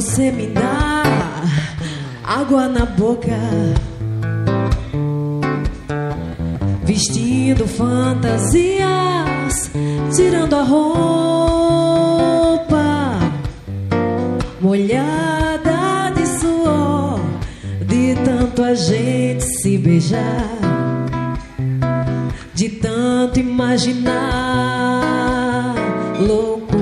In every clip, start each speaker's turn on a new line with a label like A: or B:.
A: você me dá água na boca, vestindo fantasias, tirando a roupa molhada de suor, de tanto a gente se beijar, de tanto imaginar louco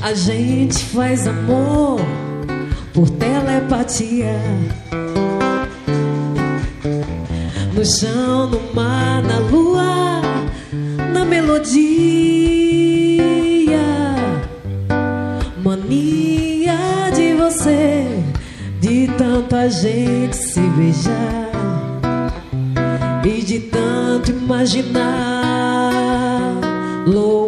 A: A gente faz amor por telepatia. No chão, no mar, na lua, na melodia. Mania de você, de tanta gente se beijar e de tanto imaginar loucura.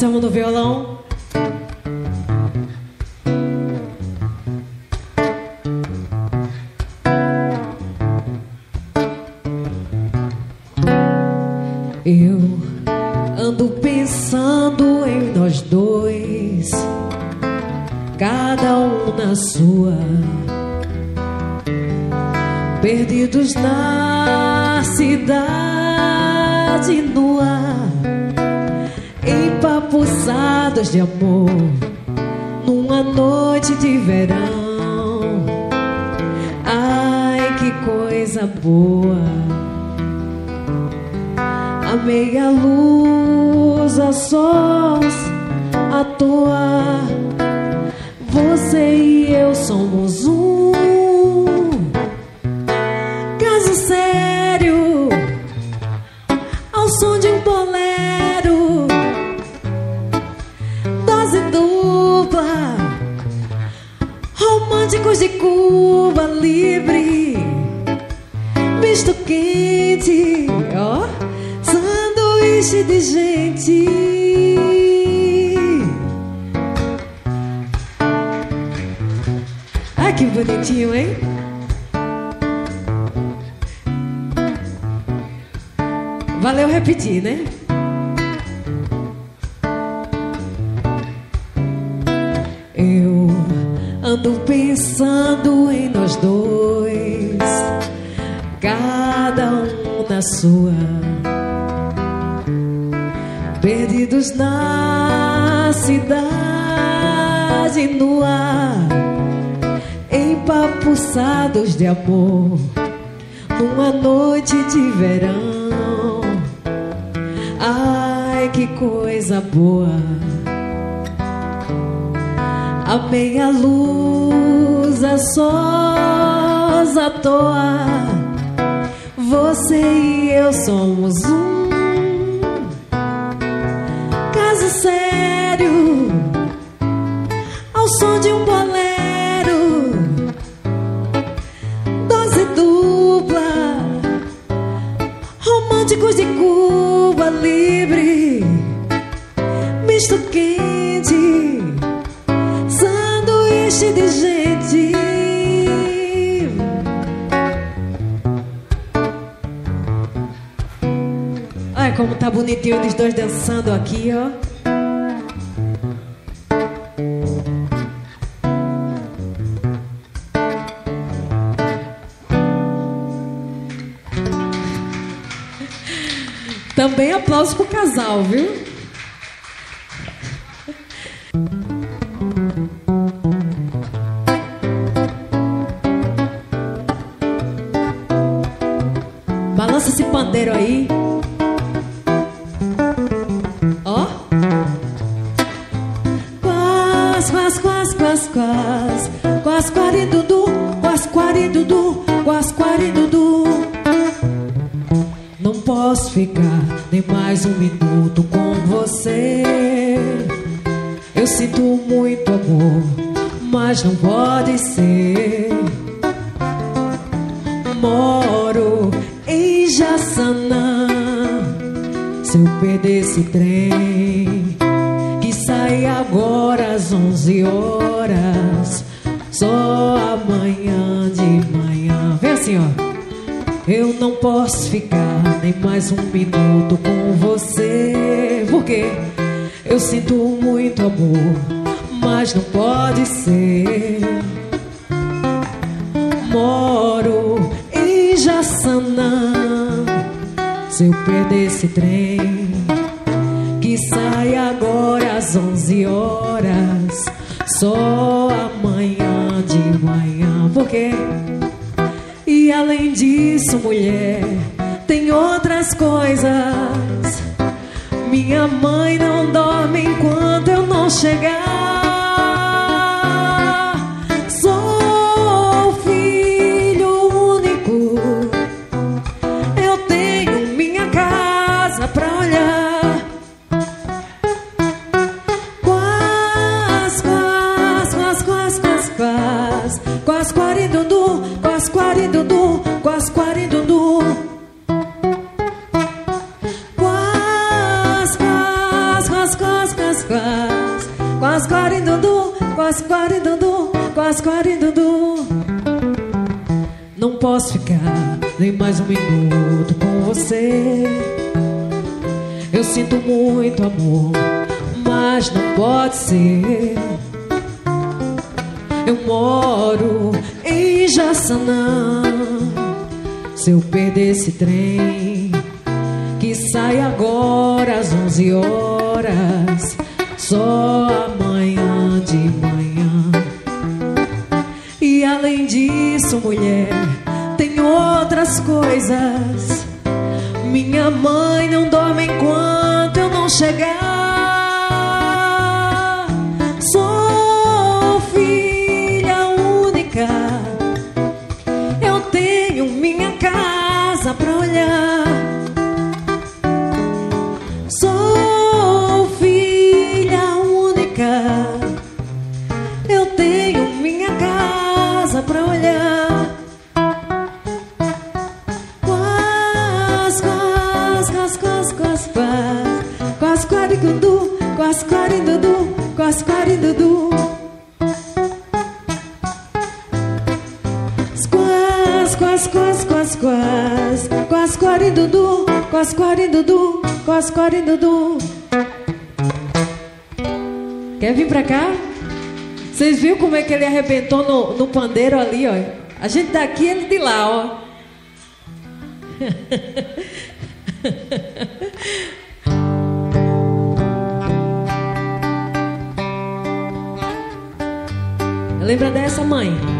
A: Anselmo no violão. Repetir, né? Eu ando pensando em nós dois, cada um na sua, perdidos na cidade no ar, empapuçados de amor, numa noite de verão. Que coisa boa. A meia luz, a sós à toa. Você e eu somos um caso sério. Ao som de um bolero, dose dupla, românticos de Cuba livre, misto quente, sanduíche de gente. Olha como tá bonitinho eles dois dançando aqui, ó. Também aplauso pro casal, viu? Se eu perder esse trem que sai agora às 11 horas, só amanhã de manhã. Vem assim, ó. Eu não posso ficar nem mais um minuto com você. Porque eu sinto muito amor, mas não pode ser. Moro em Jaçanã. Se eu perder esse trem que sai agora às 11 horas, só amanhã de manhã. Por quê? E além disso, mulher, tem outras coisas. Minha mãe não dorme enquanto eu não chegar. Esse trem que sai agora às 11 horas, só amanhã de manhã. E além disso, mulher, tem outras coisas. Minha mãe não dorme enquanto eu não chegar. Coscore Dudu, Coscore Dudu. Quer vir pra cá? Vocês viram como é que ele arrebentou no, no pandeiro ali, ó? A gente daqui, ele de lá, ó. Lembra dessa, mãe?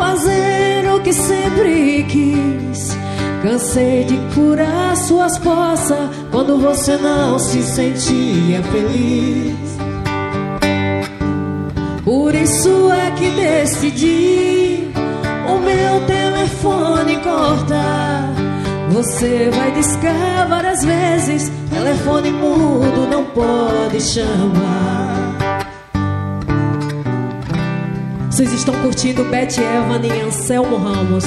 A: fazer o que sempre quis. Cansei de curar suas poças quando você não se sentia feliz. Por isso é que decidi o meu telefone cortar. Você vai discar várias vezes Telefone mudo não pode chamar. Vocês estão curtindo Beth Evan e Anselmo Ramos.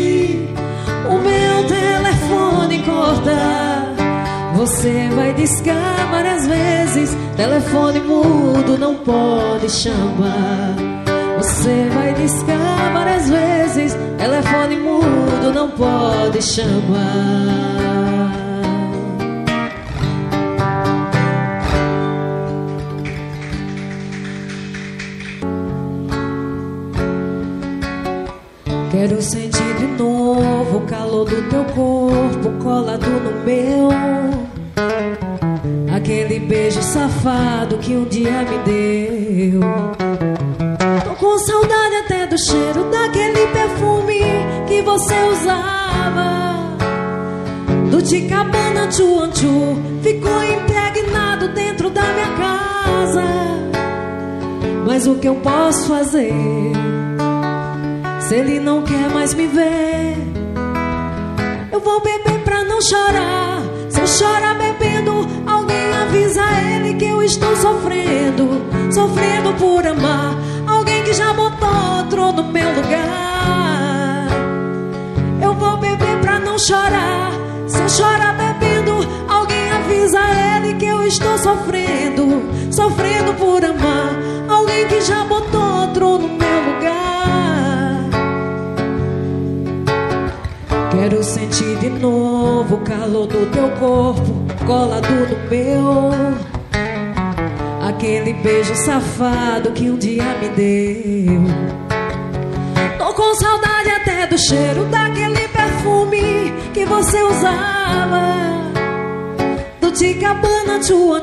A: Você vai discar várias vezes, telefone mudo não pode chamar. Você vai discar várias vezes, telefone mudo não pode chamar. Quero sentir de novo o calor do teu corpo colado no meu. Aquele beijo safado que um dia me deu. Tô com saudade até do cheiro daquele perfume que você usava. Do Ticabana Chuanchu ficou impregnado dentro da minha casa. Mas o que eu posso fazer? Se ele não quer mais me ver, eu vou beber pra não chorar. Se eu chorar alguém avisa ele que eu estou sofrendo, sofrendo por amar alguém que já botou outro no meu lugar. Eu vou beber pra não chorar. Se eu chorar bebendo, alguém avisa ele que eu estou sofrendo, sofrendo por amar alguém que já botou outro no meu lugar. Quero sentir de novo o calor do teu corpo colado no meu. Aquele beijo safado que um dia me deu. Tô com saudade até do cheiro daquele perfume que você usava. Do Ticabana Tchu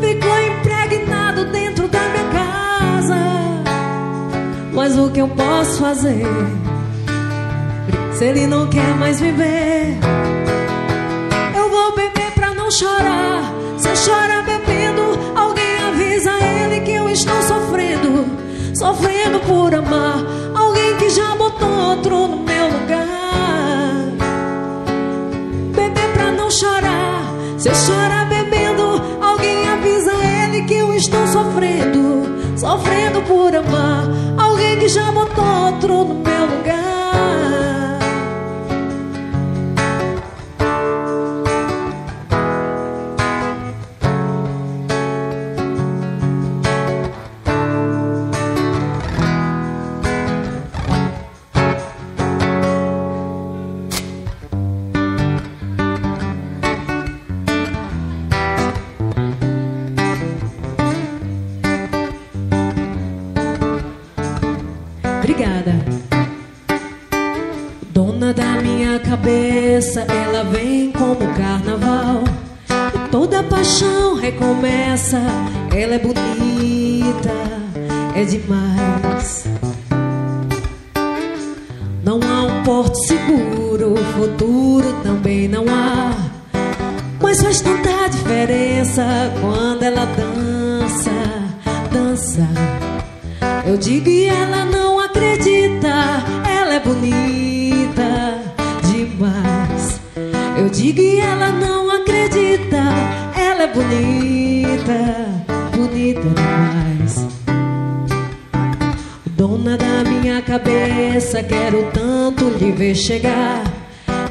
A: ficou impregnado dentro da minha casa. Mas o que eu posso fazer? Se ele não quer mais viver, não chorar. Se eu chorar bebendo, alguém avisa ele que eu estou sofrendo, sofrendo por amar alguém que já botou outro no meu lugar. Beber pra não chorar. Se eu chorar bebendo, alguém avisa ele que eu estou sofrendo, sofrendo por amar alguém que já botou outro no meu lugar. Ela é bonita, é demais. Chegar.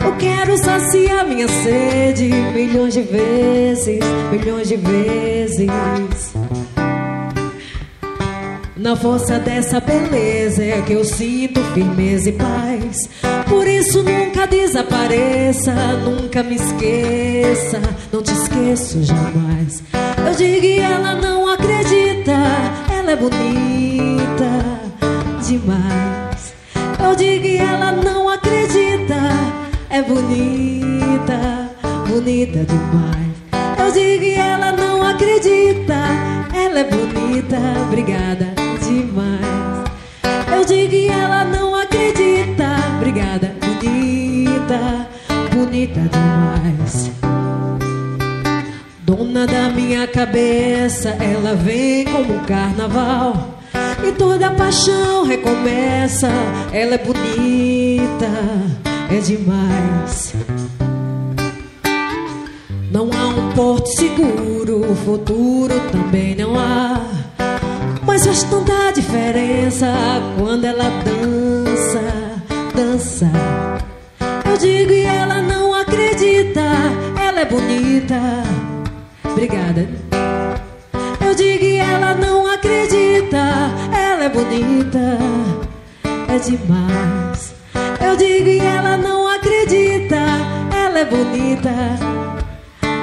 A: Eu quero saciar minha sede milhões de vezes, milhões de vezes. Na força dessa beleza é que eu sinto firmeza e paz. Por isso nunca desapareça, nunca me esqueça, não te esqueço jamais. Eu digo e ela não acredita, ela é bonita demais. Eu digo e ela não acredita, é bonita, bonita demais. Eu digo e ela não acredita, ela é bonita, obrigada demais. Eu digo e ela não acredita. Obrigada, bonita, bonita demais. Dona da minha cabeça, ela vem como um carnaval. E toda paixão recomeça. Ela é bonita, é demais. Não há um porto seguro, futuro também não há. Mas faz tanta diferença quando ela dança, dança. Eu digo e ela não acredita, ela é bonita. Obrigada. Eu digo e ela não acredita, ela é bonita, é demais. Eu digo e ela não acredita, ela é bonita,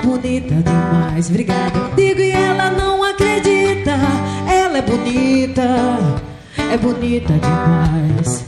A: bonita demais. Obrigada. Digo e ela não acredita, ela é bonita, é bonita demais.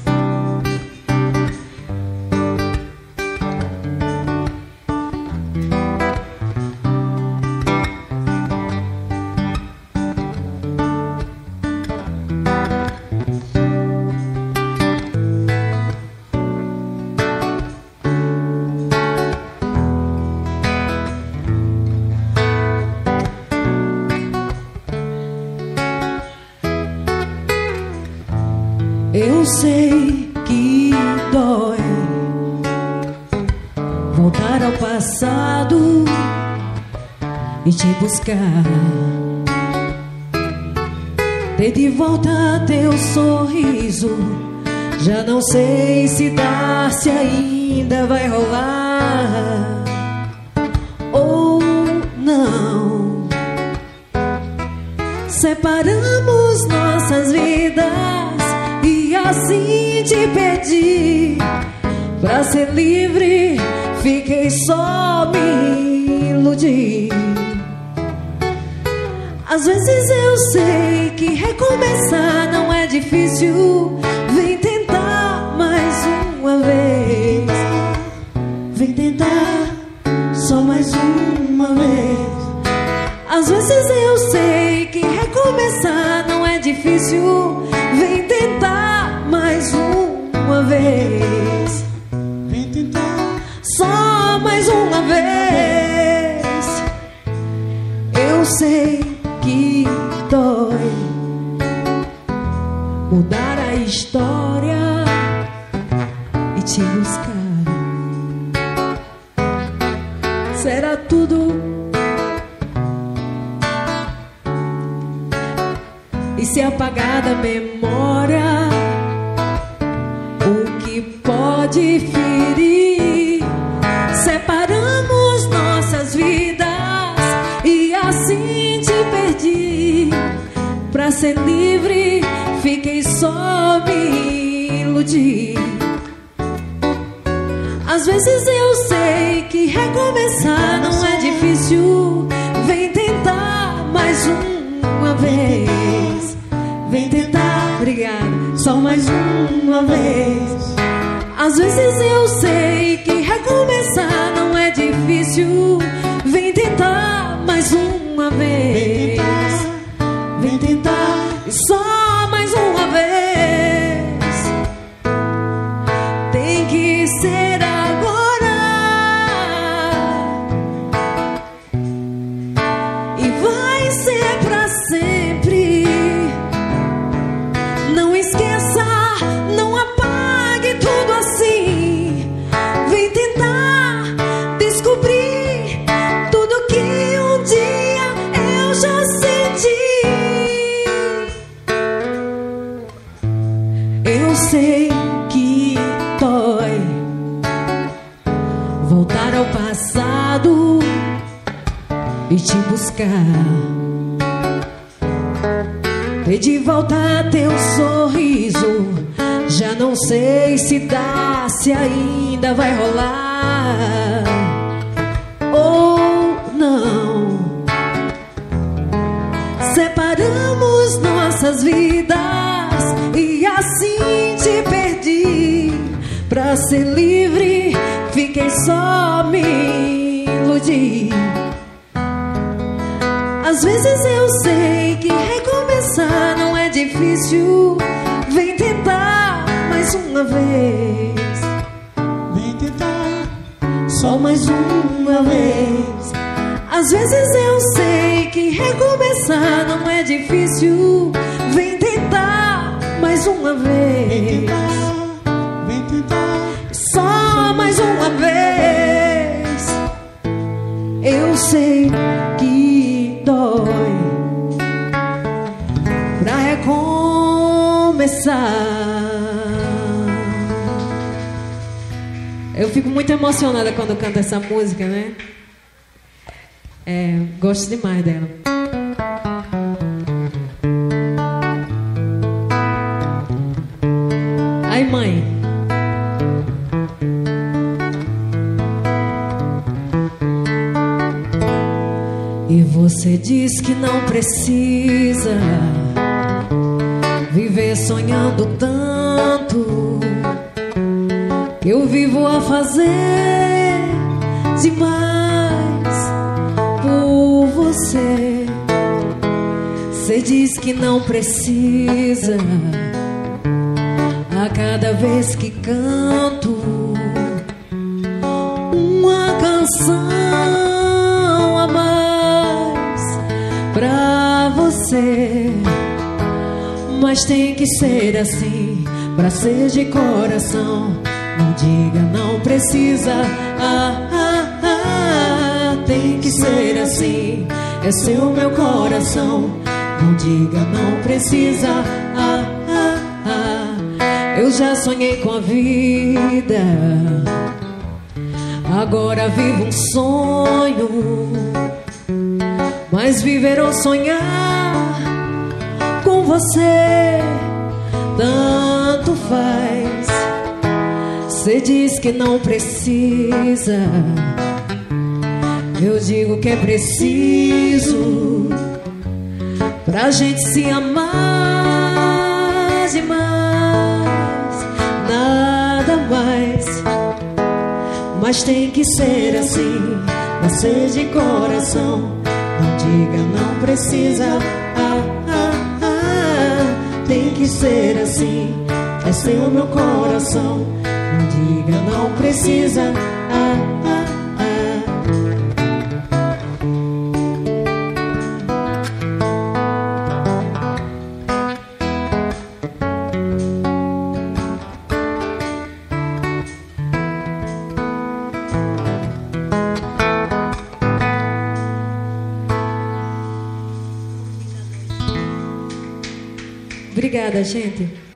A: Te buscar. Ter de volta teu sorriso. Já não sei se dá, se ainda vai rolar ou não. Separamos nossas vidas e assim te pedi pra ser livre. Fiquei só me iludir. Às vezes eu sei que recomeçar não é difícil. Vem tentar mais uma vez. Vem tentar só mais uma vez. Às vezes eu sei que recomeçar não é difícil. Vem tentar mais uma vez.
B: Vem tentar
A: Só mais uma vez. Eu sei mudar a história e te buscar. Será tudo e se apagar da memória o que pode ferir. Separamos nossas vidas e assim te perdi. Pra ser livre, só me iludir. Às vezes eu sei que recomeçar não é difícil. Vem tentar mais uma vez. Vem tentar, obrigada, só mais uma vez. Às vezes eu sei que recomeçar não é difícil. Vem tentar mais uma vez. Vem tentar, só ainda vai rolar ou não. Separamos nossas vidas e assim te perdi. Pra ser livre, fiquei só me iludir. Às vezes eu sei que recomeçar não é difícil. Vem tentar mais uma vez.
B: Vem
A: Só mais uma vez. Às vezes eu sei que recomeçar não é difícil. Vem tentar mais uma
B: Vem
A: vez.
B: tentar Vem tentar
A: Só mais uma vez. Eu sei que dói pra recomeçar. Eu fico muito emocionada quando canto essa música, né? É, gosto demais dela. Aí, mãe. E você diz que não precisa viver sonhando tanto eu vivo a fazer demais por você. Você diz que não precisa a cada vez que canto uma canção a mais pra você. Mas tem que ser assim pra ser de coração. Não diga não precisa. Ah, ah, ah. tem que ser assim. É seu meu coração. Não diga, não precisa. Ah, ah, ah. Eu já sonhei com a vida. Agora vivo um sonho. Mas viver ou sonhar com você tanto faz. Você diz que não precisa. Eu digo que é preciso pra gente se amar demais, nada mais. Mas tem que ser assim, nascer de coração. Não diga, não precisa. Ah, ah, ah. Tem que ser assim, é o meu coração. Diga, não precisa. Ah, ah. Obrigada, gente.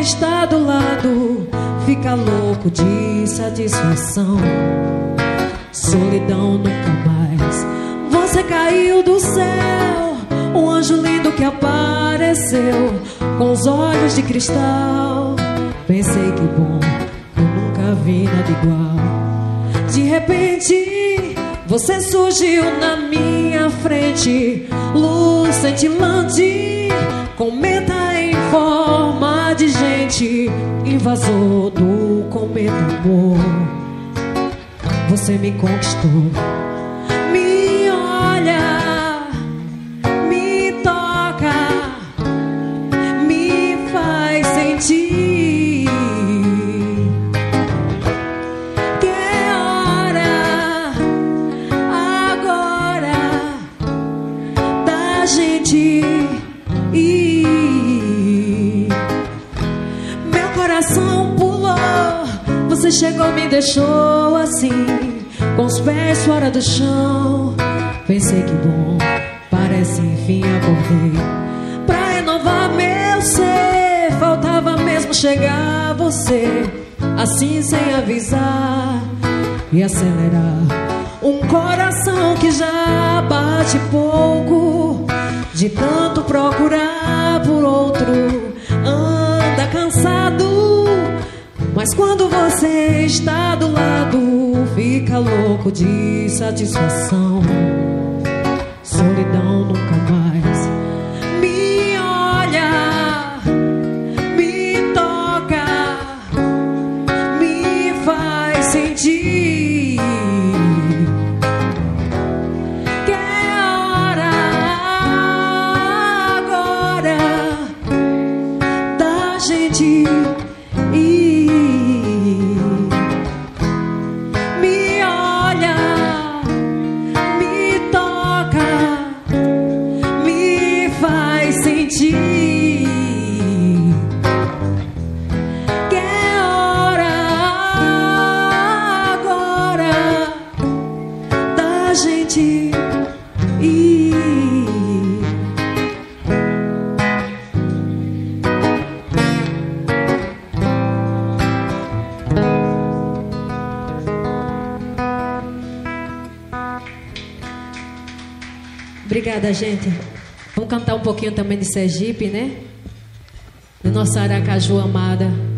A: Está do lado, fica louco de satisfação. Solidão nunca mais. Você caiu do céu, um anjo lindo que apareceu com os olhos de cristal. Pensei que bom, eu nunca vi nada igual. De repente, você surgiu na minha frente, luz cintilante, em forma de gente, invasor do cometa amor. Você me conquistou, chegou, me deixou assim, com os pés fora do chão. Pensei que bom, parece enfim acordei. Pra renovar meu ser, faltava mesmo chegar você, assim sem avisar e acelerar. Um coração que já bate pouco, de tanto procurar por outro, Mas quando você está do lado, fica louco de satisfação. Solidão Gente. Vamos cantar um pouquinho também de Sergipe, né? De nossa Aracaju amada.